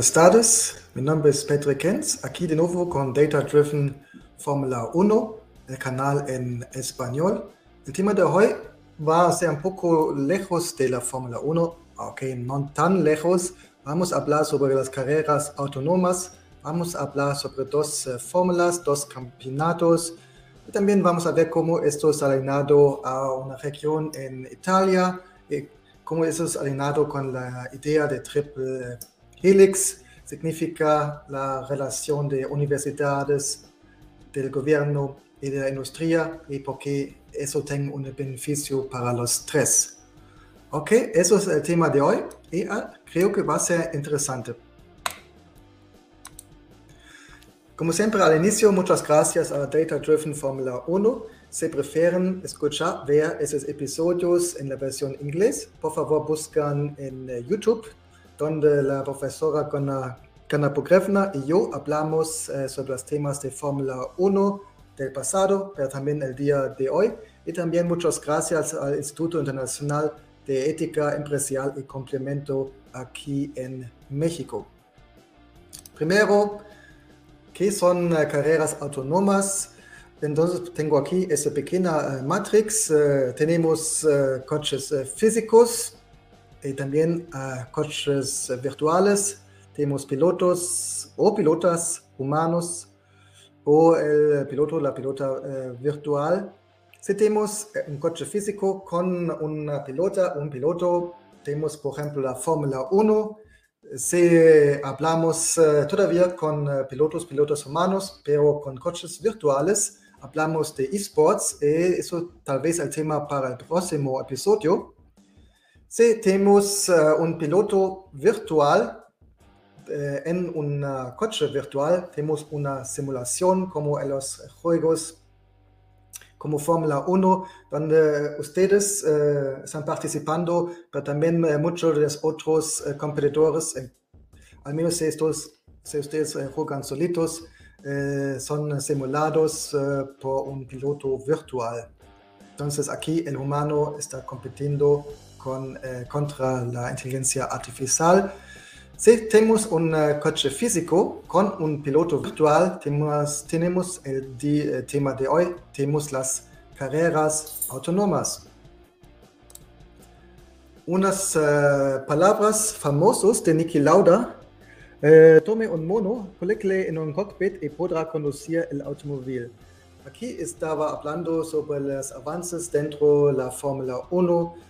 Buenas tardes. Mi nombre es Pedro Kenz, aquí de nuevo con Data Driven Fórmula 1, el canal en español. El tema de hoy va a ser un poco lejos de la Fórmula 1, aunque no tan lejos. Vamos a hablar sobre las carreras autónomas, vamos a hablar sobre dos uh, fórmulas, dos campeonatos, y también vamos a ver cómo esto es alineado a una región en Italia, y cómo eso es alineado con la idea de triple helix, significa la relación de universidades, del gobierno y de la industria y porque eso tiene un beneficio para los tres. Ok, eso es el tema de hoy y ah, creo que va a ser interesante. Como siempre al inicio, muchas gracias a Data Driven Formula 1. Si prefieren escuchar, ver esos episodios en la versión inglés, por favor buscan en eh, YouTube, donde la profesora Kana Pogrevna y yo hablamos eh, sobre los temas de Fórmula 1 del pasado, pero también el día de hoy. Y también muchas gracias al Instituto Internacional de Ética Empresarial y Complemento aquí en México. Primero, ¿qué son uh, carreras autónomas? Entonces tengo aquí esa pequeña uh, matrix. Uh, tenemos coches físicos y también coches virtuales. Tenemos pilotos o pilotas humanos o el piloto, la pilota virtual si tenemos eh, un coche físico con una pilota, un piloto, tenemos por ejemplo la Fórmula 1. Si hablamos todavía con pilotos, pilotos humanos, pero con coches virtuales, hablamos de esports y eso tal vez el tema para el próximo episodio. Si tenemos uh, un piloto virtual en un coche virtual, tenemos una simulación como en los juegos como Fórmula 1, donde ustedes eh, están participando, pero también eh, muchos de los otros eh, competidores, al menos si, estos, si ustedes juegan solitos, son simulados por un piloto virtual. Entonces aquí el humano está compitiendo con, contra la inteligencia artificial. Si tenemos un coche físico con un piloto virtual, tenemos, tenemos el, el, tema de hoy, tenemos las carreras autónomas. Unas uh, palabras famosas de Niki Lauda. Uh, tome un mono, colóquele en un cockpit y podrá conducir el automóvil. Aquí estaba hablando sobre los avances dentro de la Fórmula 1 y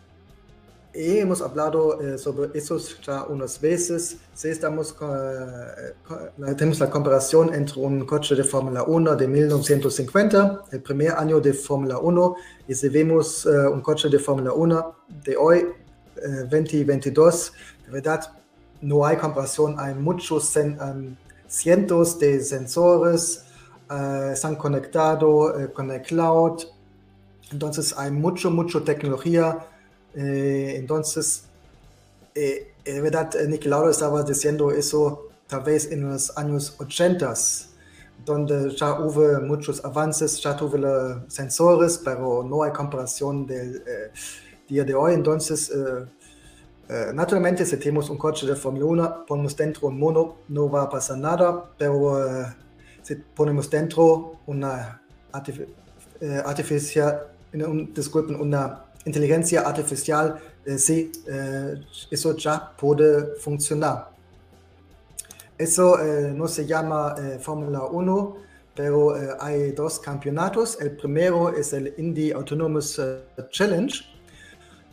hemos hablado eh, sobre eso ya unas veces. Si estamos, eh, tenemos la comparación entre un coche de Fórmula 1 de 1950, el primer año de Fórmula 1, y si vemos eh, un coche de Fórmula 1 de hoy, 2022, de verdad no hay comparación, hay muchos um, cientos de sensores, están conectados con el cloud, entonces hay mucho, mucho tecnología eh, entonces, eh, verdad, eh, Nicky Lauda estaba diciendo eso tal vez en los años 80, donde ya hubo muchos avances, ya tuve los sensores, pero no hay comparación del día de hoy. Entonces, naturalmente, si tenemos un coche de Fórmula 1, ponemos dentro un mono, no va a pasar nada, pero si ponemos dentro una artificial, disculpen, una inteligencia artificial, eh, sí, eh, eso ya puede funcionar. Eso eh, no se llama Fórmula 1, pero hay dos campeonatos. El primero es el Indy Autonomous Challenge,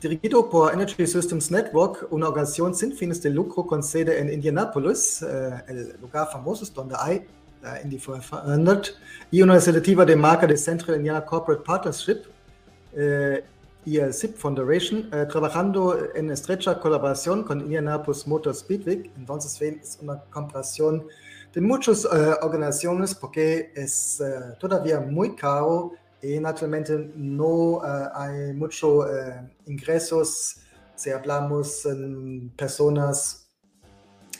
dirigido por Energy Systems Network, una organización sin fines de lucro con sede en Indianapolis, el lugar famoso donde hay la Indy 500, y una iniciativa de marca de Central Indiana Corporate Partnership y el SIP Foundation, eh, trabajando en estrecha colaboración con Indianapolis Motor Speedway. Entonces, es una comparación de muchas eh, organizaciones porque es eh, todavía muy caro y naturalmente no hay muchos ingresos si hablamos en personas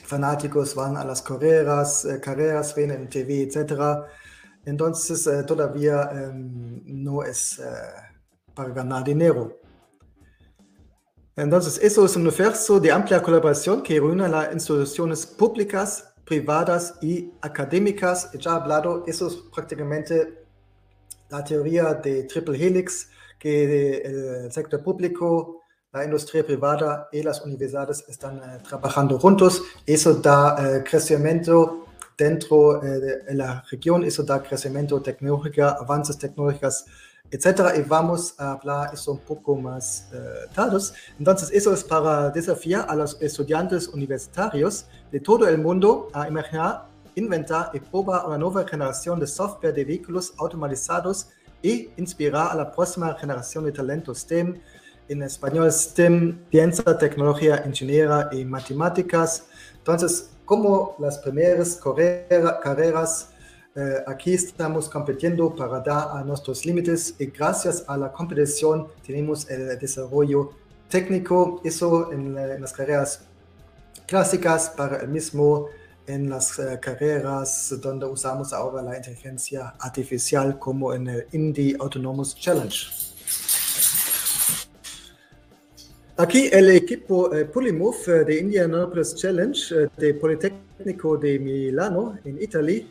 fanáticos van a las carreras, carreras ven en TV, etc. Entonces todavía em, no es para ganar dinero. Entonces, eso es un universo de amplia colaboración que reúne las instituciones públicas, privadas y académicas. Ya he hablado, eso es prácticamente la teoría de triple helix, que el sector público, la industria privada y las universidades están eh, trabajando juntos. Eso da eh, crecimiento dentro eh, de la región, eso da crecimiento tecnológico, avances tecnológicos, etc. Y vamos a hablar eso un poco más tarde. Entonces, eso es para desafiar a los estudiantes universitarios de todo el mundo a imaginar, inventar y probar una nueva generación de software de vehículos automatizados y inspirar a la próxima generación de talentos STEM, en español STEM, ciencia, tecnología, ingeniería y matemáticas. Entonces, como las primeras carreras, eh, aquí estamos compitiendo para dar a nuestros límites y gracias a la competición tenemos el desarrollo técnico, eso en, en las carreras clásicas para el mismo en las uh, carreras donde usamos ahora la inteligencia artificial como en el Indie Autonomous Challenge. Aquí el equipo eh, Polymove eh, de Indianapolis Challenge eh, de Politécnico de Milano en Italia,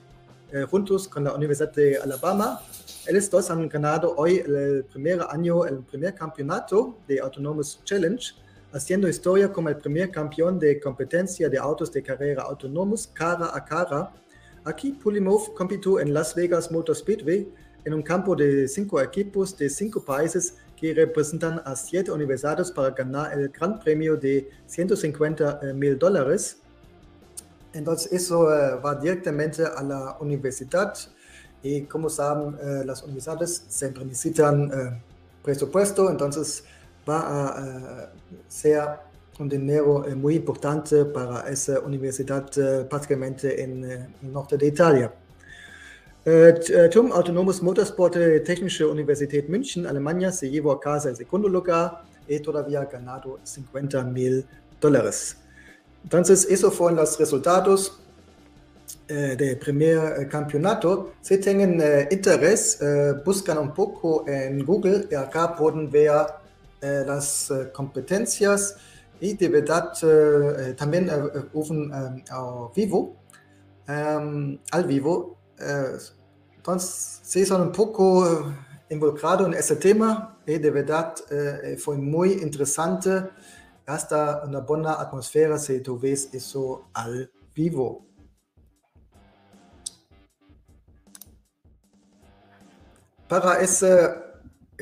eh, juntos con la Universidad de Alabama, ellos dos han ganado hoy el primer año, el primer campeonato de Autonomous Challenge haciendo historia como el primer campeón de competencia de autos de carrera autónomos cara a cara. Aquí Pulimov compitió en Las Vegas Motor Speedway en un campo de cinco equipos de cinco países que representan a siete universidades para ganar el gran premio de 150 eh, mil dólares. Entonces eso uh, va directamente a la universidad y como saben uh, las universidades siempre necesitan uh, presupuesto, entonces va a ser un dinero eh, muy importante para esa universidad eh, prácticamente en el norte de Italia. TUM Autonomous Motorsport Technische Universität München, Alemania, se llevó a casa el segundo lugar y todavía ha ganado 50 mil dólares. Entonces, esos fueron los resultados eh, del primer campeonato. Si tienen eh, interés, eh, buscan un poco en Google y acá pueden ver eh, las eh, competencias y de verdad eh, también ofen ao vivo, al vivo. entonces, sí son un poco involucrado en ese tema y de verdad fue muy interesante. Hasta una buena atmósfera si tú ves eso al vivo. Para ese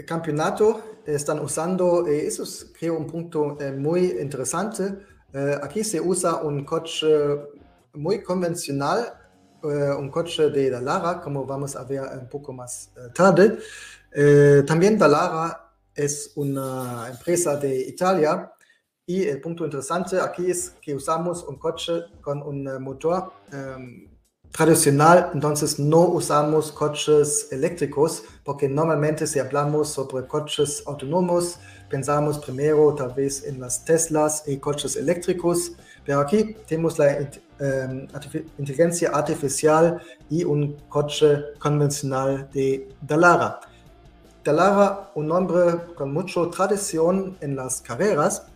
campeonato están usando, eh, eso es creo un punto eh, muy interesante. Eh, aquí se usa un coche muy convencional, un coche de Dallara, como vamos a ver un poco más tarde. también Dallara es una empresa de Italia y el punto interesante aquí es que usamos un coche con un motor um, tradicional, entonces no usamos coches eléctricos, porque normalmente si hablamos sobre coches autónomos, pensamos primero tal vez en las Teslas y coches eléctricos, pero aquí tenemos la eh, inteligencia artificial y un coche convencional de Dallara. Dallara, un nombre con mucha tradición en las carreras,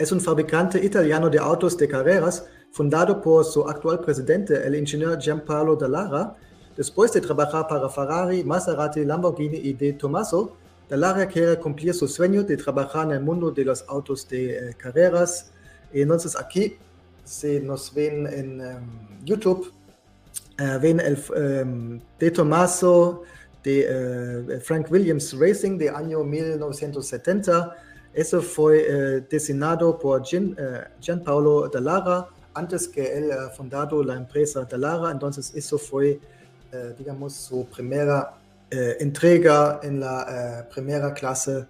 es un fabricante italiano de autos de carreras fundado por su actual presidente, el ingeniero Gianpaolo Dallara. Después de trabajar para Ferrari, Maserati, Lamborghini y De Tomaso, Dallara quiere cumplir su sueño de trabajar en el mundo de los autos de eh, carreras. Y entonces aquí, si nos ven en um, YouTube, uh, ven el um, De Tomaso de uh, Frank Williams Racing de año 1970. Eso fue uh, diseñado por Gian, Gianpaolo Dallara antes que él ha fundado la empresa Dallara, entonces eso fue, eh, digamos, su primera eh, entrega en la eh, primera clase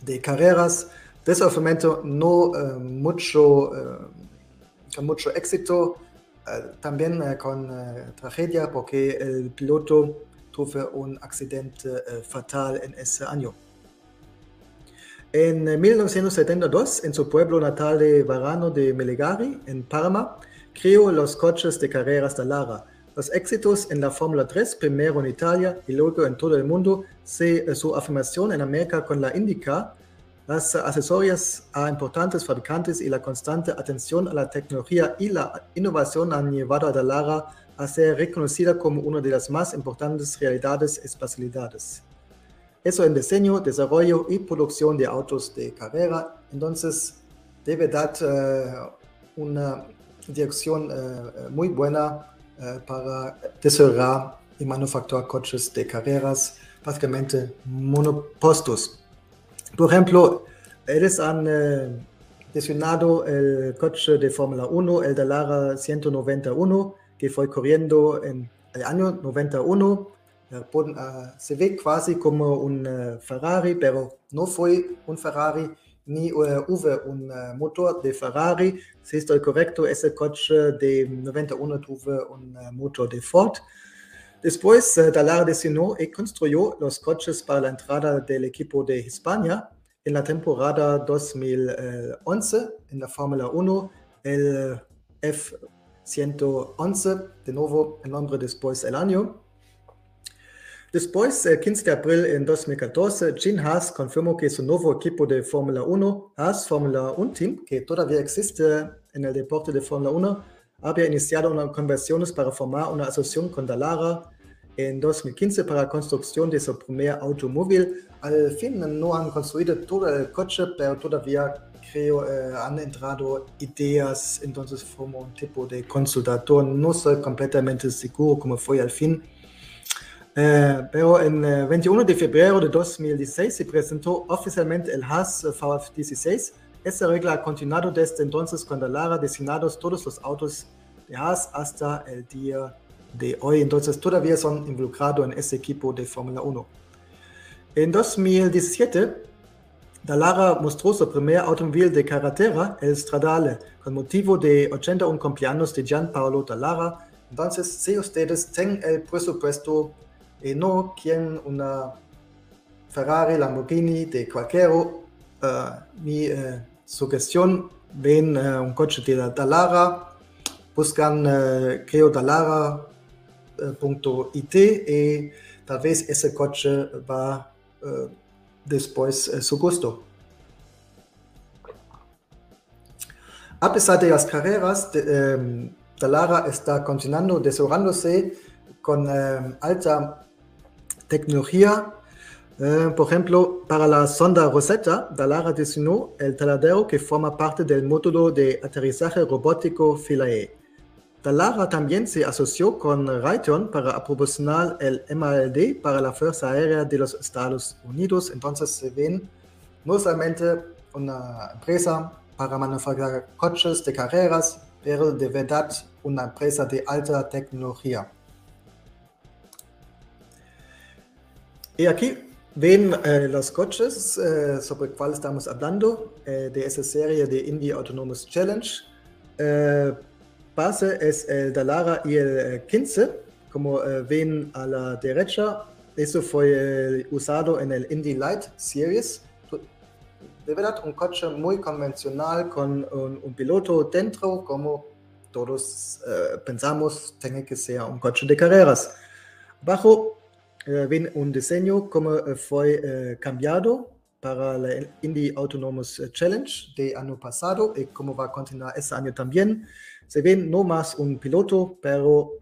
de carreras. Desafortunadamente no mucho, mucho éxito, también con tragedia porque el piloto tuvo un accidente fatal en ese año. En 1972, en su pueblo natal de Varano de Melegari, en Parma, creó los coches de carreras de Lara. Los éxitos en la Fórmula 3, primero en Italia y luego en todo el mundo, se, su afirmación en América con la IndyCar, las accesorias a importantes fabricantes y la constante atención a la tecnología y la innovación han llevado a Dallara a ser reconocida como una de las más importantes realidades espacialidades. Eso en diseño, desarrollo y producción de autos de carrera. Entonces, debe dar uh, una dirección uh, muy buena para desarrollar y manufacturar coches de carreras, básicamente monopostos. Por ejemplo, ellos han diseñado el coche de Fórmula 1, el Dallara 191, que fue corriendo en el año 91. Se ve casi como un Ferrari, pero no fue un Ferrari ni hubo un motor de Ferrari. Si estoy correcto, ese coche de 91 tuvo un motor de Ford. Después, Dallara diseñó y construyó los coches para la entrada del equipo de España en la temporada 2011 en la Fórmula 1, el F111, de nuevo el nombre después el año. Después, el 15 de abril en 2014, Gene Haas confirmó que su nuevo equipo de Fórmula 1, Haas Fórmula 1 Team, que todavía existe en el deporte de Fórmula 1, había iniciado unas conversiones para formar una asociación con Dallara en 2015 para la construcción de su primer automóvil. Al fin no han construido todo el coche, pero todavía creo eh, han entrado ideas, entonces como un tipo de consultador. No soy completamente seguro cómo fue al fin. Eh, pero en el 21 de febrero de 2016 se presentó oficialmente el Haas VF16. Esta regla ha continuado desde entonces cuando Lara diseñados todos los autos de Haas hasta el día de hoy. Entonces todavía son involucrados en ese equipo de Fórmula 1. En 2017, Dallara mostró su primer automóvil de carretera, el Stradale, con motivo de 81 cumpleaños de Gianpaolo Dallara. Entonces, si ustedes tienen el presupuesto y no quieren una Ferrari, Lamborghini de cualquier uh, mi uh, sugestión, ven un coche de Dallara, buscan, creo, Dallara .it y tal vez ese coche va después su gusto. A pesar de las carreras, de, Dallara está continuando desarrollándose con alta tecnología. Uh, por ejemplo, para la sonda Rosetta, Dallara diseñó el taladero que forma parte del módulo de aterrizaje robótico Philae. Dallara también se asoció con Raytheon para proporcionar el MALD para la Fuerza Aérea de los Estados Unidos. Entonces se ven no solamente una empresa para manufacturar coches de carreras, pero de verdad una empresa de alta tecnología. Y aquí ven eh, los coches eh, sobre los cuales estamos hablando eh, de esa serie de Indie Autonomous Challenge. Eh, base es el Dallara y el 15, eh, como eh, ven a la derecha. Eso fue eh, usado en el Indy Light Series. De verdad, un coche muy convencional con un, un piloto dentro, como todos pensamos, tiene que ser un coche de carreras. Bajo ven un diseño como fue cambiado para la Indy Autonomous Challenge de año pasado y cómo va a continuar este año también. Se ve no más un piloto, pero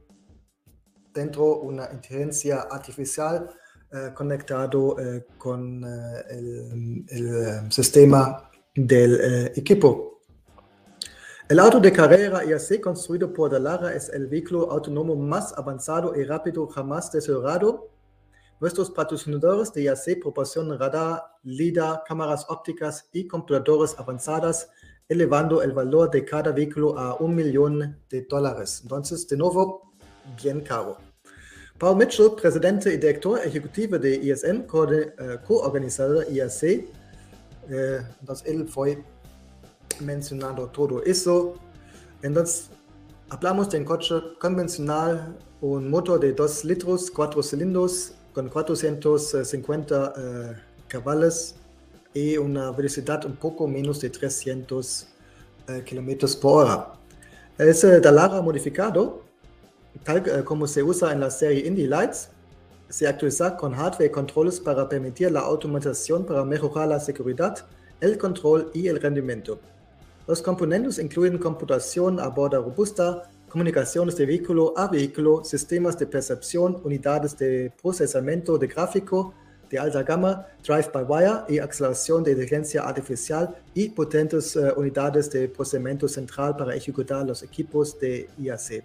dentro una inteligencia artificial eh, conectado eh, con eh, el, el, sistema del equipo. El auto de carrera IAC construido por Dallara es el vehículo autónomo más avanzado y rápido jamás desarrollado. Nuestros patrocinadores de IAC proporcionan radar, LIDAR, cámaras ópticas y computadoras avanzadas elevando el valor de cada vehículo a un millón de dólares. Entonces, de nuevo, bien caro. Paul Mitchell, presidente y director ejecutivo de ISN, eh, co-organizador IAC, eh, entonces él fue mencionando todo eso. Entonces, hablamos de un coche convencional, un motor de 2 litros, 4 cilindros, con 450 uh, caballos y una velocidad un poco menos de 300 eh, kilómetros por hora. Ese Dallara modificado, tal eh, como se usa en la serie Indy Lights, se actualiza con hardware y controles para permitir la automatización para mejorar la seguridad el control y el rendimiento. Los componentes incluyen computación a borda robusta, comunicaciones de vehículo a vehículo, sistemas de percepción, unidades de procesamiento de gráfico de alta gama, drive-by-wire y aceleración de inteligencia artificial y potentes uh, unidades de procesamiento central para ejecutar los equipos de IAC.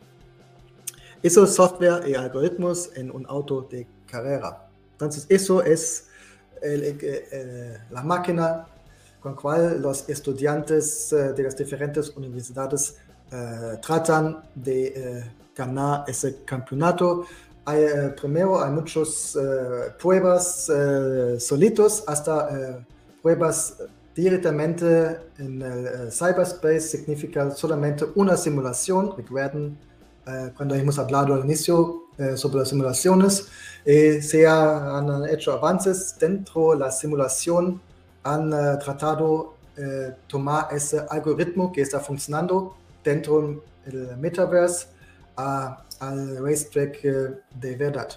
Eso es software y algoritmos en un auto de carrera. Entonces, eso es el, el, el, la máquina con cual los estudiantes uh, de las diferentes universidades uh, tratan de ganar ese campeonato hay, eh, primero hay muchas eh, pruebas eh, solitos hasta pruebas directamente en el cyberspace significa solamente una simulación. Recuerden, cuando hemos hablado al inicio sobre las simulaciones, se han hecho avances dentro de la simulación, han tratado de tomar ese algoritmo que está funcionando dentro del metaverse a al racetrack eh, de verdad.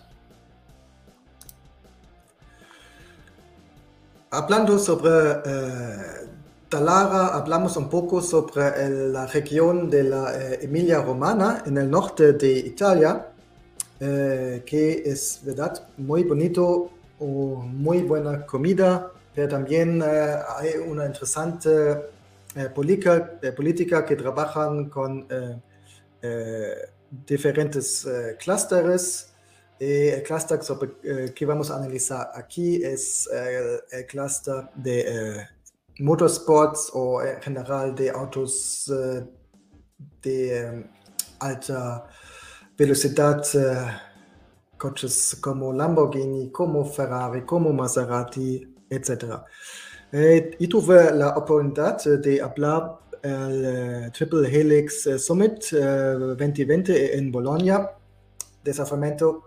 Hablando sobre eh, Talara, hablamos un poco sobre el, la región de la eh, Emilia Romana en el norte de Italia, eh, que es verdad muy bonito, o muy buena comida, también eh, hay una interesante eh, política, política, que trabajan con diferentes clusters. Y el cluster sobre, uh, que vamos a analizar aquí es el cluster de motorsports o en general de autos de alta velocidad, coches como Lamborghini, como Ferrari, como Maserati, etc. y tuve la oportunidad de hablar el eh, Triple Helix eh, Summit 2020 eh, en Bologna. Desafiamiento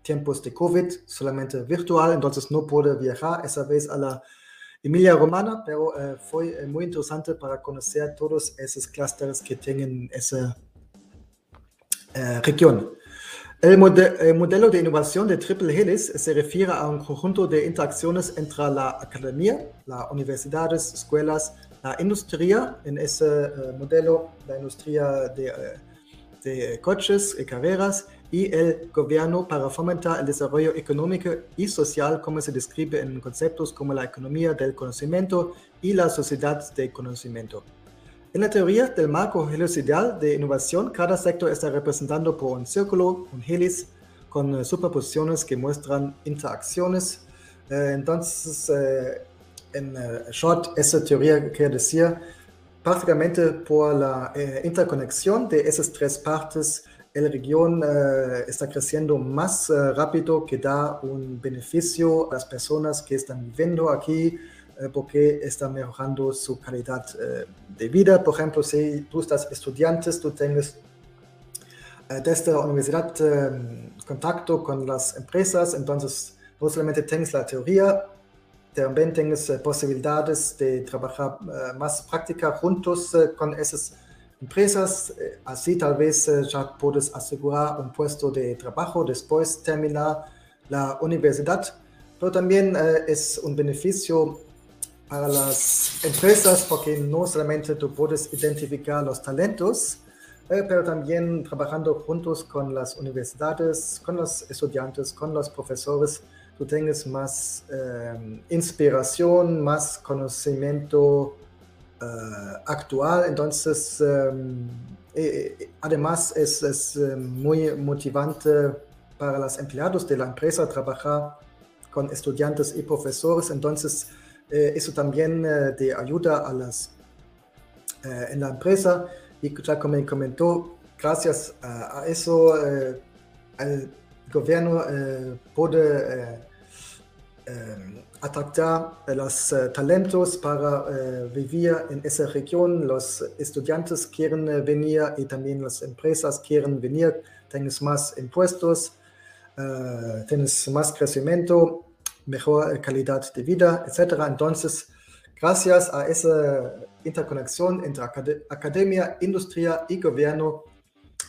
tiempos de COVID, solamente virtual, entonces no pude viajar esa vez a la Emilia Romana, pero fue muy interesante para conocer todos esos clústeres que tienen esa región. El, mode el, modelo de innovación de Triple Helix se refiere a un conjunto de interacciones entre la academia, las universidades, escuelas, la industria, en ese uh, modelo, la industria de, uh, de, coches y carreras, y el gobierno para fomentar el desarrollo económico y social, como se describe en conceptos como la economía del conocimiento y la sociedad de conocimiento. En la teoría del marco helioidal de innovación, cada sector está representado por un círculo, un hélice, con uh, superposiciones que muestran interacciones. Eh, entonces, eh, en short, esa teoría quiere decir prácticamente por la eh, interconexión de esas tres partes, la región eh, está creciendo más eh, rápido que da un beneficio a las personas que están viviendo aquí porque está mejorando su calidad de vida. Por ejemplo, si tú estás estudiante, tú tienes desde la universidad contacto con las empresas, entonces no solamente tienes la teoría, también tienes eh, posibilidades de trabajar eh, más práctica juntos eh, con esas empresas. así tal vez ya puedes asegurar un puesto de trabajo después de terminar la universidad. Pero también es un beneficio para las empresas porque no solamente tú puedes identificar los talentos, pero también trabajando juntos con las universidades, con los estudiantes, con los profesores, tú tengas más eh, inspiración, más conocimiento uh, actual. Entonces, um, eh, además es, es muy motivante para los empleados de la empresa trabajar con estudiantes y profesores. Entonces, eh, eso también te ayuda a las, en la empresa. Y ya como comentó, gracias a, eso, el gobierno puede eh, atractar los eh, talentos para eh, vivir en esa región. Los estudiantes quieren venir y también las empresas quieren venir. Tienes más impuestos, tienes más crecimiento, mejor calidad de vida, etc. Entonces, gracias a esa interconexión entre acad academia, industria y gobierno,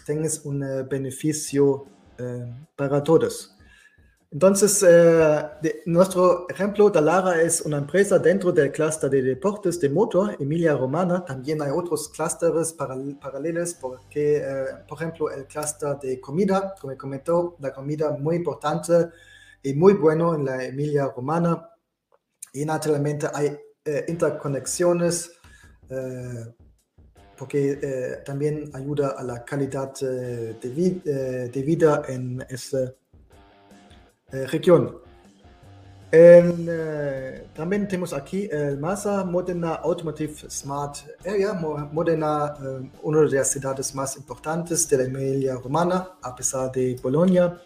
tienes un beneficio para todos. Entonces, eh, de, nuestro ejemplo, Dalara es una empresa dentro del clúster de deportes de motor, Emilia Romana. También hay otros clústeres paralelos, porque, eh, por ejemplo, el clúster de comida, como comentó, la comida muy importante y muy bueno en la Emilia Romana. Y naturalmente hay eh, interconexiones, porque también ayuda a la calidad de, vid de vida en ese eh, región. Eh, también tenemos aquí el Masa Modena Automotive Smart Area. Modena, eh, una de las ciudades más importantes de la Emilia Romana, a pesar de Bolonia.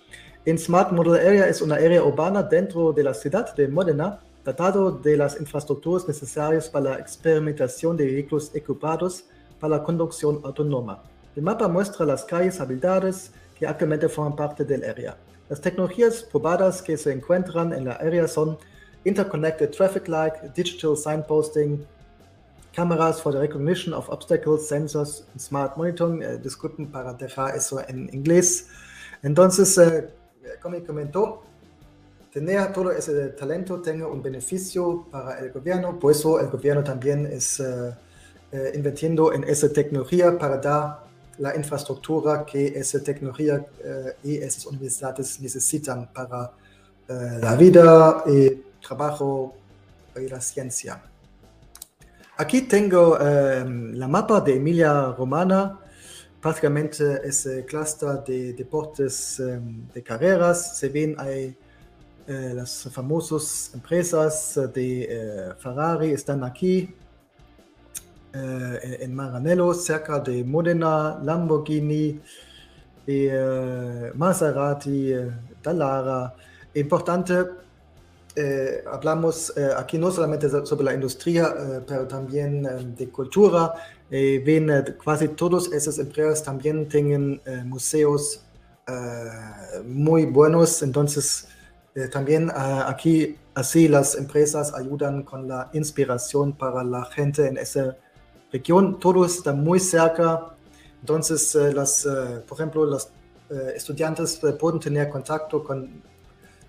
En Smart Model Area es una área urbana dentro de la ciudad de Modena, tratado de las infraestructuras necesarias para la experimentación de vehículos equipados para la conducción autónoma. El mapa muestra las calles habilitadas que actualmente forman parte del área. Las tecnologías probadas que se encuentran en la área son Interconnected Traffic Light, Digital Signposting, cámaras for the recognition of obstacles, sensors, smart monitoring. Eh, disculpen para dejar eso en inglés. Entonces, eh, comentó, tener todo ese talento tiene un beneficio para el gobierno, por eso el gobierno también es eh, eh invirtiendo en esa tecnología para dar la infraestructura que esa tecnología eh, y esas universidades necesitan para eh, la vida y trabajo y la ciencia. Aquí tengo em, la mapa de Emilia Romana, prácticamente ese clúster de deportes em, de carreras. Se ven ahí eh, las famosas empresas de Ferrari están aquí, eh, en Maranello, cerca de Modena, Lamborghini, eh, Maserati, eh, Dallara. Importante, hablamos aquí no solamente sobre la industria, pero también de cultura. Ven casi todas esas empresas también tienen museos muy buenos, entonces también aquí así las empresas ayudan con la inspiración para la gente en ese región, todo está muy cerca. Entonces, eh, las, eh, por ejemplo, los eh, estudiantes pueden tener contacto con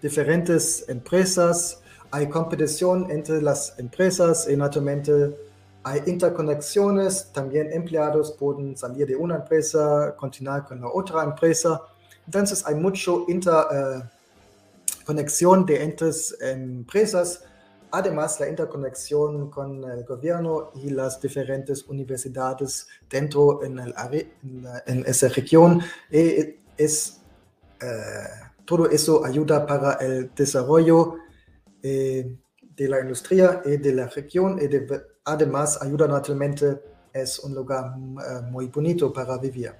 diferentes empresas. Hay competición entre las empresas y naturalmente hay interconexiones. También empleados pueden salir de una empresa, continuar con la otra empresa. Entonces, hay mucho interconexión de entre empresas además la interconexión con el gobierno y las diferentes universidades dentro en, esa región. Eh, es, eh, todo eso ayuda para el desarrollo eh, de la industria y de la región además ayuda naturalmente, es un lugar muy bonito para vivir.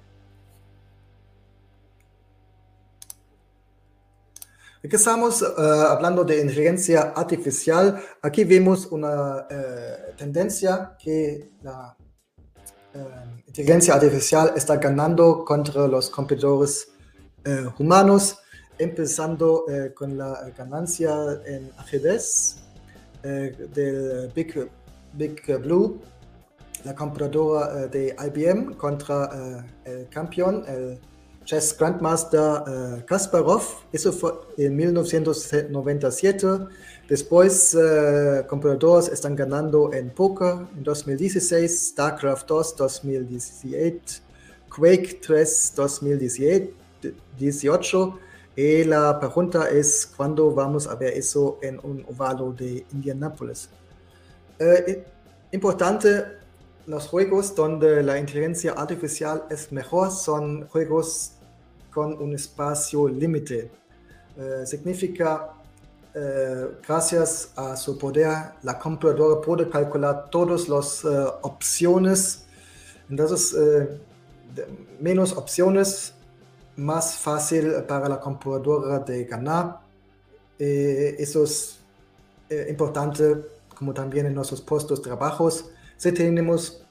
Aquí estamos uh, hablando de inteligencia artificial. Aquí vemos una uh, tendencia que la inteligencia artificial está ganando contra los competidores humanos, empezando con la ganancia en ajedrez del Big, Big Blue, la computadora de IBM contra el campeón, el Chess Grandmaster uh, Kasparov, eso fue en 1997. Después, computadores están ganando en poker en 2016, StarCraft 2 2018, Quake 3 2018. Y la pregunta es, ¿cuándo vamos a ver eso en un ovalo de Indianapolis? Uh, importante los juegos donde la inteligencia artificial es mejor son juegos con un espacio límite. Eh, significa, eh, gracias a su poder, la computadora puede calcular todas las opciones. Entonces, menos opciones, más fácil para la computadora de ganar. eso es importante, como también en nuestros puestos de trabajo. Si tenemos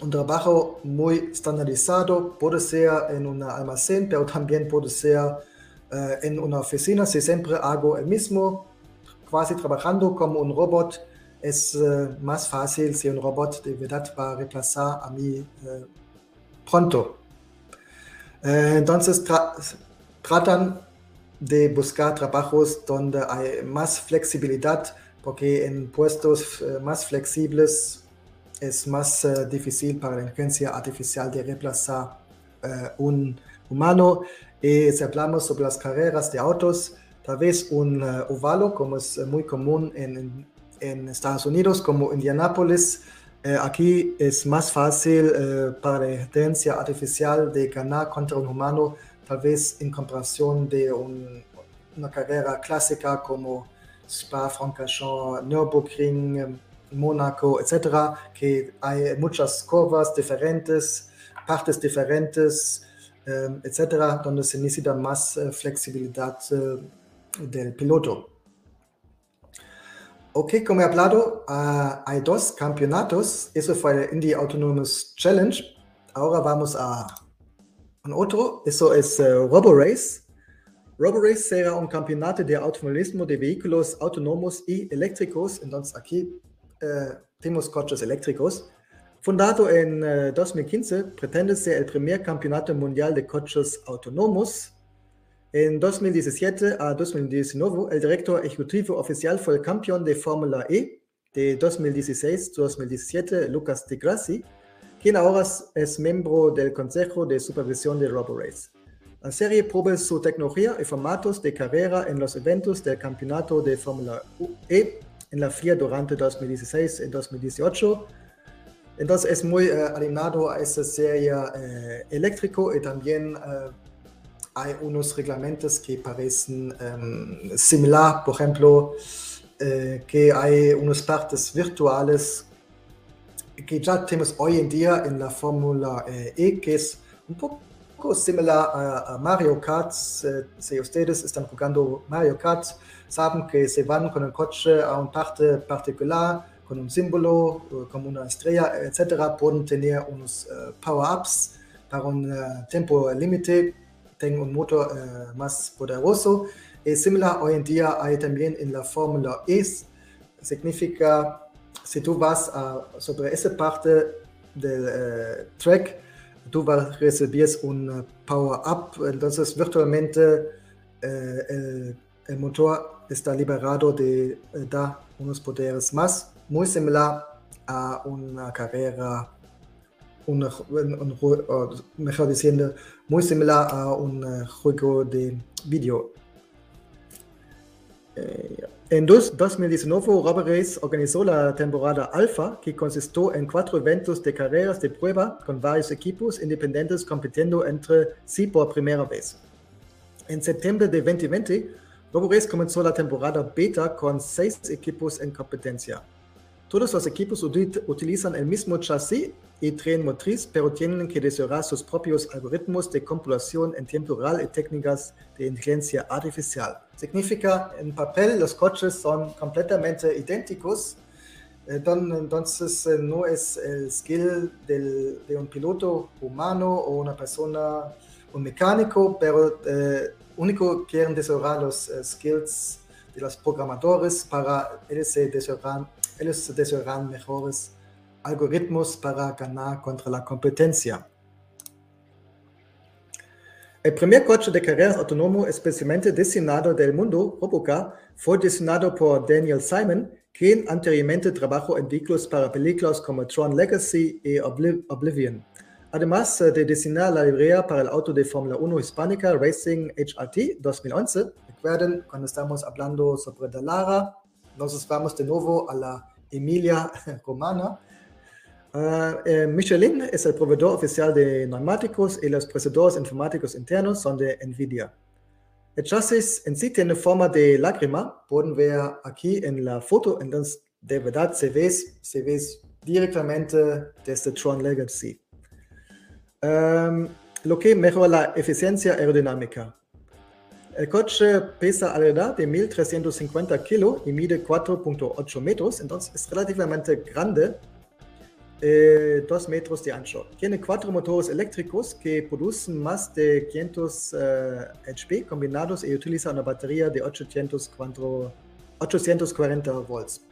un trabajo muy estandarizado, puede ser en un almacén, pero también puede ser uh, en una oficina. Si siempre hago el mismo, casi trabajando como un robot, es uh, más fácil si un robot de verdad va a reemplazar a mí uh, pronto. entonces tra tratan de buscar trabajos donde hay más flexibilidad, porque en puestos eh, más flexibles es más eh, difícil para la inteligencia artificial de reemplazar uh, un humano. Y si hablamos sobre las carreras de autos, tal vez un ovalo, como es muy común en, en, Estados Unidos, como Indianápolis, aquí es más fácil para la inteligencia artificial de ganar contra un humano, tal vez en comparación de un, una carrera clásica como Spa-Francorchamps, Nürburgring, Mónaco, etcétera, que hay muchas curvas diferentes, partes diferentes, eh, etcétera, donde se necesita más eh, flexibilidad eh, del piloto. Ok, como he hablado, uh, hay dos campeonatos. Eso fue el Indy Autonomous Challenge. Ahora vamos a un otro. Eso es uh, RoboRace. RoboRace será un campeonato de automovilismo de vehículos autónomos y eléctricos. Entonces aquí eh, tenemos coches eléctricos. Fundado en 2015, eh, pretende ser el primer campeonato mundial de coches autónomos. En 2017 a 2019, el director ejecutivo oficial fue el campeón de Fórmula E de 2016-2017, Lucas Di Grassi, quien ahora es miembro del Consejo de Supervisión de RoboRace. La serie prueba su tecnología y formatos de carrera en los eventos del campeonato de Fórmula E en la FIA durante 2016 y 2018. Entonces es muy uh, animado a esa serie uh, eléctrico y también uh, hay unos reglamentos que parecen um, similar, por ejemplo, que hay unas partes virtuales que ya tenemos hoy en día en la Fórmula E, que es un poco similar a, a Mario Kart. si ustedes están jugando Mario Kart, saben que se van con el coche a una parte particular, con un símbolo, eh, como una estrella, etc. Pueden tener unos uh, power-ups para un uh, tiempo límite, tienen un motor uh, más poderoso. Es similar hoy en día hay también en la Fórmula E, significa si tú vas a, sobre esa parte del track, tú vas a recibir un power-up, entonces virtualmente el, el motor está liberado de eh, dar unos poderes más, muy similar a una carrera, una, un, un, mejor diciendo, muy similar a un eh, juego de video. Eh, en 2019, Robert organizó la temporada Alpha, que consistió en cuatro eventos de carreras de prueba con varios equipos independientes compitiendo entre sí por primera vez. En septiembre de 2020, RoboRace comenzó la temporada beta con seis equipos en competencia. Todos los equipos utilizan el mismo chasis y tren motriz, pero tienen que desarrollar sus propios algoritmos de computación en tiempo real y técnicas de inteligencia artificial. Significa, en papel los coches son completamente idénticos, eh, entonces eh, no es el skill del, de un piloto humano o una persona, un mecánico, pero eh, único quieren desarrollar los uh, skills de los programadores para ellos desarrollar, ellos desarrollar mejores algoritmos para ganar contra la competencia. El primer coche de carreras autónomo especialmente diseñado del mundo, Robocar, fue diseñado por Daniel Simon, quien anteriormente trabajó en vehículos para películas como Tron Legacy y Oblivion. Además de diseñar la librería para el auto de Fórmula 1 hispánica Racing HRT 2011, recuerden cuando estamos hablando sobre Dallara, nos vamos de nuevo a la Emilia Romana. Uh, Michelin es el proveedor oficial de neumáticos y los procesadores informáticos internos son de NVIDIA. El chasis en sí tiene forma de lágrima, pueden ver aquí en la foto, entonces de verdad se ve, se ve directamente desde Tron Legacy. Um, lo que mejora la eficiencia aerodinámica. El coche pesa alrededor de 1350 kilos y mide 4.8 metros, entonces es relativamente grande, eh, 2 metros de ancho. Tiene cuatro motores eléctricos que producen más de 500 uh, HP combinados y utiliza una batería de 840, 840 volts.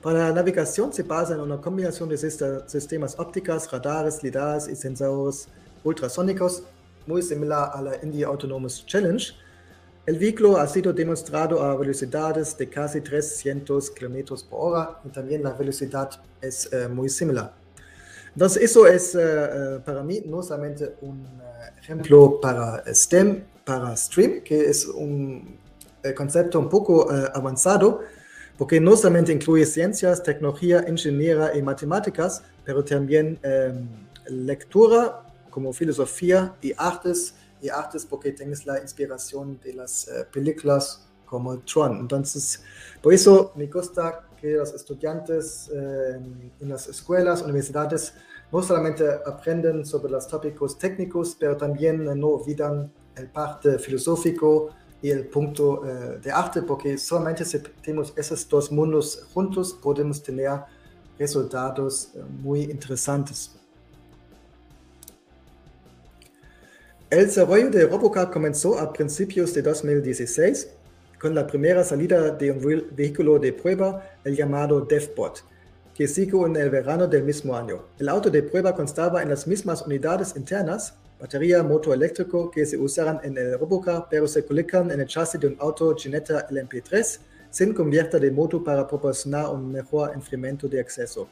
Para la navegación se basa en una combinación de sistemas ópticas, radares, lidares y sensores ultrasónicos, muy similar a la India Autonomous Challenge. El vehículo ha sido demostrado a velocidades de casi 300 km por hora y también la velocidad es uh, muy similar. Entonces, eso es uh, para mí no solamente un ejemplo para STEM, para STREAM, que es un concepto un poco avanzado, porque no solamente incluye ciencias, tecnología, ingeniería y matemáticas, pero también lectura como filosofía y artes, y artes porque tienes la inspiración de las uh, películas como Tron. Entonces, por eso me gusta que los estudiantes uh, en las escuelas, universidades, no solamente aprenden sobre los tópicos técnicos, pero también no olvidan el parte filosófico, y el punto uh, de arte, porque solamente si tenemos esos dos mundos juntos podemos tener resultados uh, muy interesantes. El desarrollo de Robocar comenzó a principios de 2016 con la primera salida de un vehículo de prueba, el llamado DevBot, que siguió en el verano del mismo año. El auto de prueba constaba en las mismas unidades internas batería, motor eléctrico que se usarán en el Robocar, pero se colocan en el chasis de un auto Ginetta LMP3 sin cubierta de moto para proporcionar un mejor enfriamiento de acceso.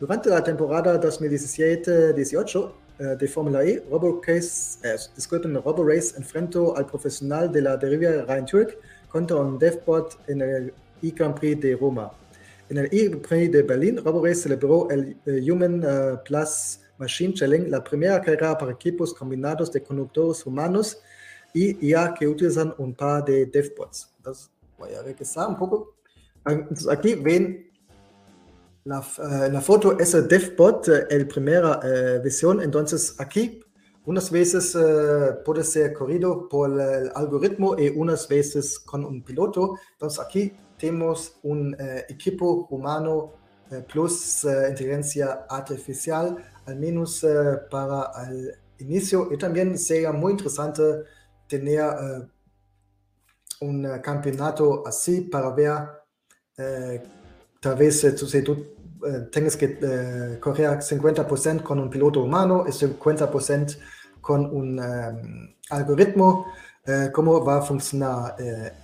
Durante la temporada 2017-18 eh, de Fórmula E, RoboRace, eh, disculpen, RoboRace enfrentó al profesional de la deriva Ryan Turk contra un DevBot en el e-Grand Prix de Roma. En el e-Grand Prix de Berlín, RoboRace celebró el uh, Human uh, Plus Machine Shelling, la primera carrera para equipos combinados de conductores humanos y ya que utilizan un par de DevBots. Entonces, voy a regresar un poco. Entonces, aquí ven la, uh, la foto, ese DevBot, uh, el primera uh, visión. Entonces, aquí unas veces puede ser corrido por el algoritmo y unas veces con un piloto. Entonces, aquí tenemos un equipo humano plus inteligencia artificial al menos uh, para el inicio. Y también sería muy interesante tener uh, un uh, campeonato así para ver, tal vez tú tengas que correr 50% con un piloto humano y 50% con un um, algoritmo. cómo va a funcionar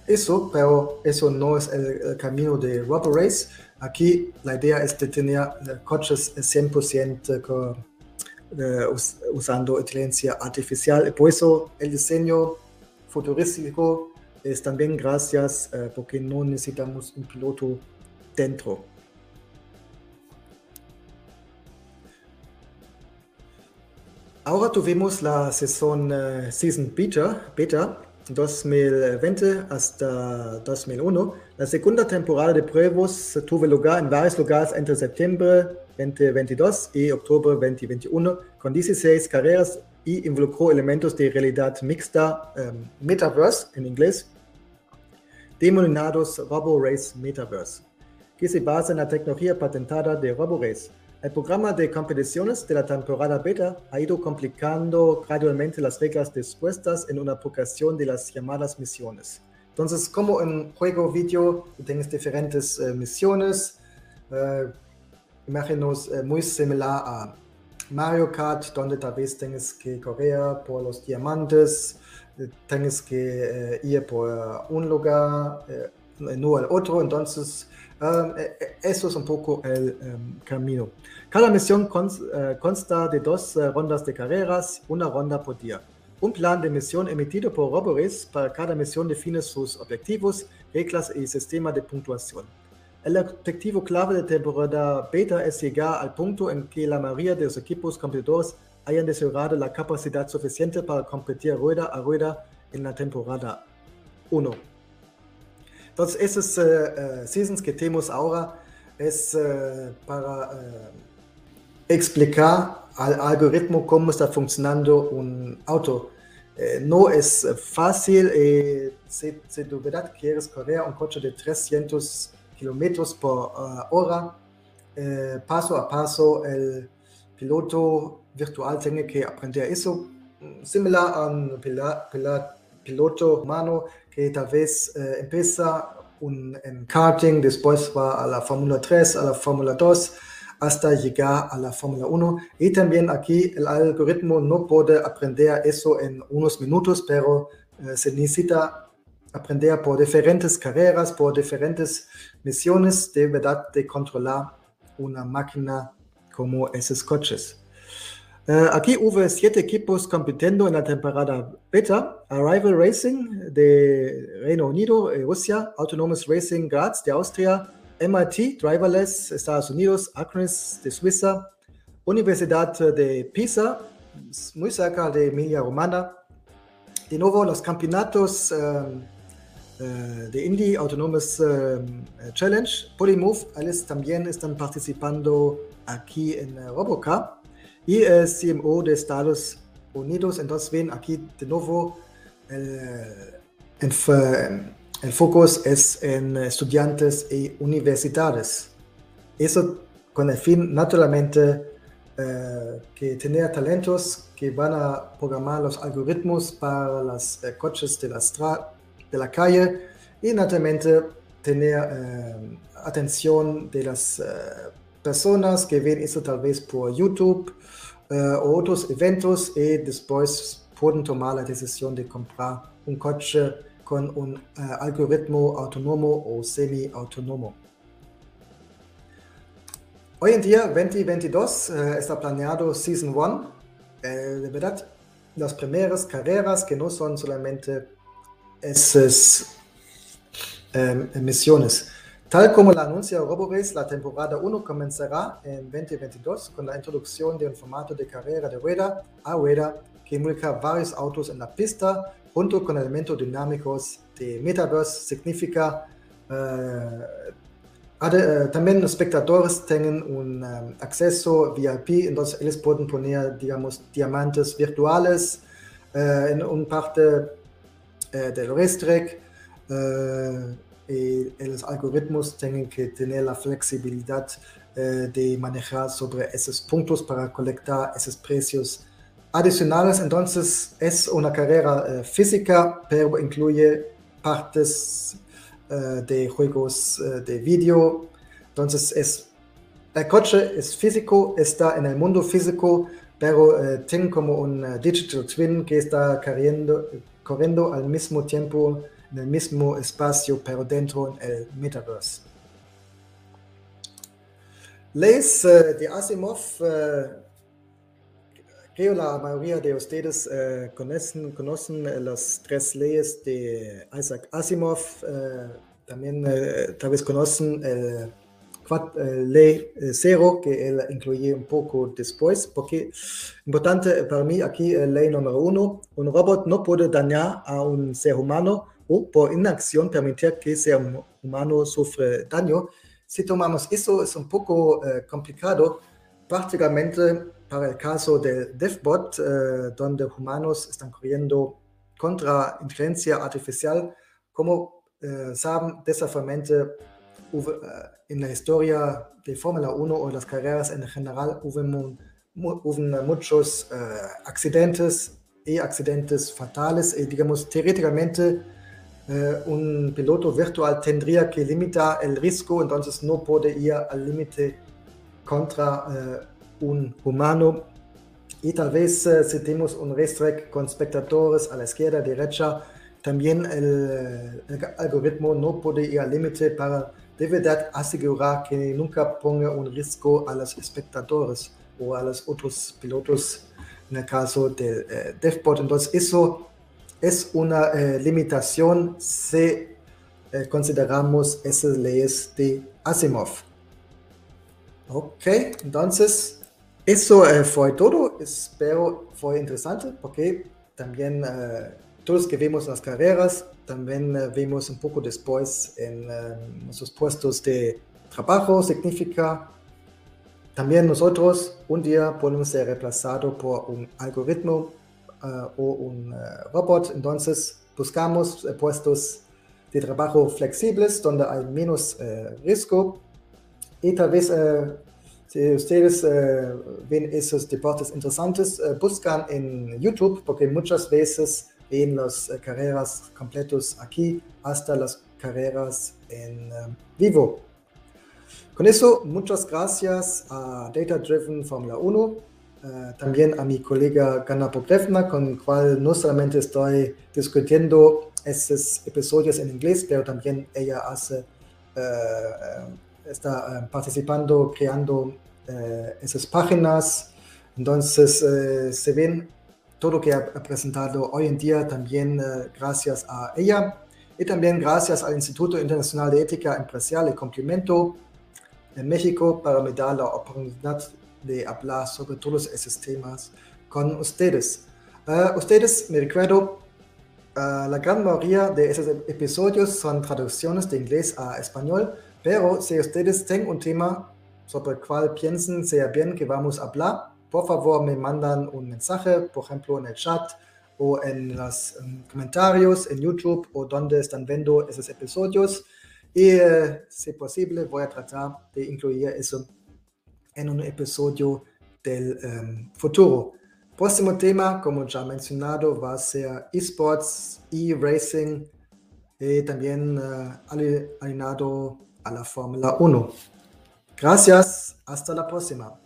eso, pero eso no es el, camino de Rubber Race Aquí la idea es tener eh, coches 100% con, uh, usando inteligencia artificial. Por eso el diseño futurístico es también gracias porque no necesitamos un piloto dentro. Ahora tuvimos la sesión uh, Season Beta, beta 2020 hasta 2001. La segunda temporada de pruebas tuvo lugar en varios lugares entre septiembre 2022 y octubre 2021, con 16 carreras y involucró elementos de realidad mixta, um, Metaverse en inglés, denominados RoboRace Metaverse, que se basa en la tecnología patentada de RoboRace el programa de competiciones de la temporada beta ha ido complicando gradualmente las reglas dispuestas en una progresión de las llamadas misiones. Entonces, como en juego video tienes diferentes uh, misiones, uh, imaginos uh, muy similar a Mario Kart, donde tal vez tienes que correr por los diamantes, tienes que ir por un lugar, no al otro, entonces Um, eso es un poco el um, camino. Cada misión cons uh, consta de dos uh, rondas de carreras, una ronda por día. Un plan de misión emitido por Roborace para cada misión define sus objetivos, reglas y sistema de puntuación. El objetivo clave de temporada beta es llegar al punto en que la mayoría de los equipos competidores hayan desarrollado la capacidad suficiente para competir rueda a rueda en la temporada 1. Entonces, esos uh, seasons que tenemos ahora es uh, para explicar al algoritmo cómo está funcionando un auto. no es fácil, si, si de verdad quieres correr un coche de 300 kilómetros por hora, paso a paso el piloto virtual tiene que aprender eso, similar a un piloto humano que tal vez eh, empieza un, en karting, después va a la Fórmula 3, a la Fórmula 2, hasta llegar a la Fórmula 1. Y también aquí el algoritmo no puede aprender eso en unos minutos, pero eh, se necesita aprender por diferentes carreras, por diferentes misiones de verdad de controlar una máquina como esos coches. Uh, aquí hubo siete equipos compitiendo en la temporada beta. Arrival Racing de Reino Unido, eh, Rusia, Autonomous Racing Graz de Austria, MIT, Driverless, Estados Unidos, Acronis de Suiza, Universidad de Pisa, muy cerca de Emilia Romana. De nuevo, los campeonatos um, de Indy Autonomous um, Challenge, Polymove, ellos también están participando aquí en Robocar y el CMO de Estados Unidos. Entonces ven aquí de nuevo el, el, focus es en estudiantes y universidades. Eso con el fin naturalmente eh, que tener talentos que van a programar los algoritmos para los eh, coches de la, de la calle y naturalmente tener eh, atención de las personas que ven eso tal vez por YouTube o otros eventos y después pueden tomar la decisión de comprar un coche con un algoritmo autónomo o semi-autónomo. Hoy en día, 2022, eh, está planeado Season 1. Eh, de verdad, las primeras carreras que no son solamente esas eh, misiones. Tal como la anuncia RoboRace, la temporada 1 comenzará en 2022 con la introducción de un formato de carrera de rueda a rueda que involucra varios autos en la pista junto con elementos dinámicos de Metaverse. Significa uh, eh, también los espectadores tienen un um, acceso VIP, entonces ellos pueden poner, digamos, diamantes virtuales uh, en una parte del restrict y los algoritmos tienen que tener la flexibilidad de manejar sobre esos puntos para colectar esos precios adicionales. Entonces es una carrera física, pero incluye partes eh, de juegos eh, de video. Entonces, es, el coche es físico, está en el mundo físico, pero eh, tiene como un digital twin que está corriendo, corriendo al mismo tiempo en el mismo espacio, pero dentro del metaverse. Leyes de Asimov Creo la mayoría de ustedes uh, conocen, las tres leyes de Isaac Asimov. También tal vez conocen el ley cero que él incluye un poco después, porque importante para mí aquí ley número uno, un robot no puede dañar a un ser humano o por inacción permitir que ese humano sufra daño. Si tomamos eso es un poco complicado, prácticamente para el caso del DevBot, eh, donde humanos están corriendo contra inteligencia artificial, como eh, saben, desafortunadamente eh, en la historia de Fórmula 1 o las carreras en general hubo, hubo muchos accidentes y accidentes fatales y digamos teóricamente un piloto virtual tendría que limitar el riesgo, entonces no puede ir al límite contra un humano y tal vez uh, si tenemos un restrict con espectadores a la izquierda, derecha, también el, el, algoritmo no puede ir al límite para de verdad asegurar que nunca ponga un riesgo a los espectadores o a los otros pilotos en el caso del eh, DevBot. Entonces eso es una eh, limitación si eh, consideramos esas leyes de Asimov. Ok, entonces eso eh, fue todo, espero fue interesante porque también eh, todos que vemos las carreras, también eh, vemos un poco después en nuestros puestos de trabajo, significa también nosotros un día podemos ser reemplazados por un algoritmo o un robot, entonces buscamos puestos de trabajo flexibles donde hay menos riesgo. Y tal vez si ustedes eh, ven esos deportes interesantes, eh, buscan en YouTube, porque muchas veces ven las eh, carreras completos aquí, hasta las carreras en vivo. Con eso, muchas gracias a Data Driven Fórmula 1, también a mi colega Gana Pokrevna, con el cual no solamente estoy discutiendo esos episodios en inglés, pero también ella hace, está participando, creando esas páginas. Entonces, se ven todo lo que ha presentado hoy en día también gracias a ella y también gracias al Instituto Internacional de Ética Empresarial y Complemento en México para me dar la oportunidad de hablar sobre todos esos temas con ustedes. Uh, ustedes, me recuerdo, uh, la gran mayoría de esos episodios son traducciones de inglés a español, pero si ustedes tienen un tema sobre el cual piensen sea bien que vamos a hablar, por favor me mandan un mensaje, por ejemplo en el chat o en los comentarios en YouTube o donde están viendo esos episodios. Y eh, si posible, voy a tratar de incluir eso en un episodio del um, futuro. Próximo tema, como ya mencionado, va a ser esports, e-racing y también uh, alineado a la Fórmula 1. Gracias, hasta la próxima.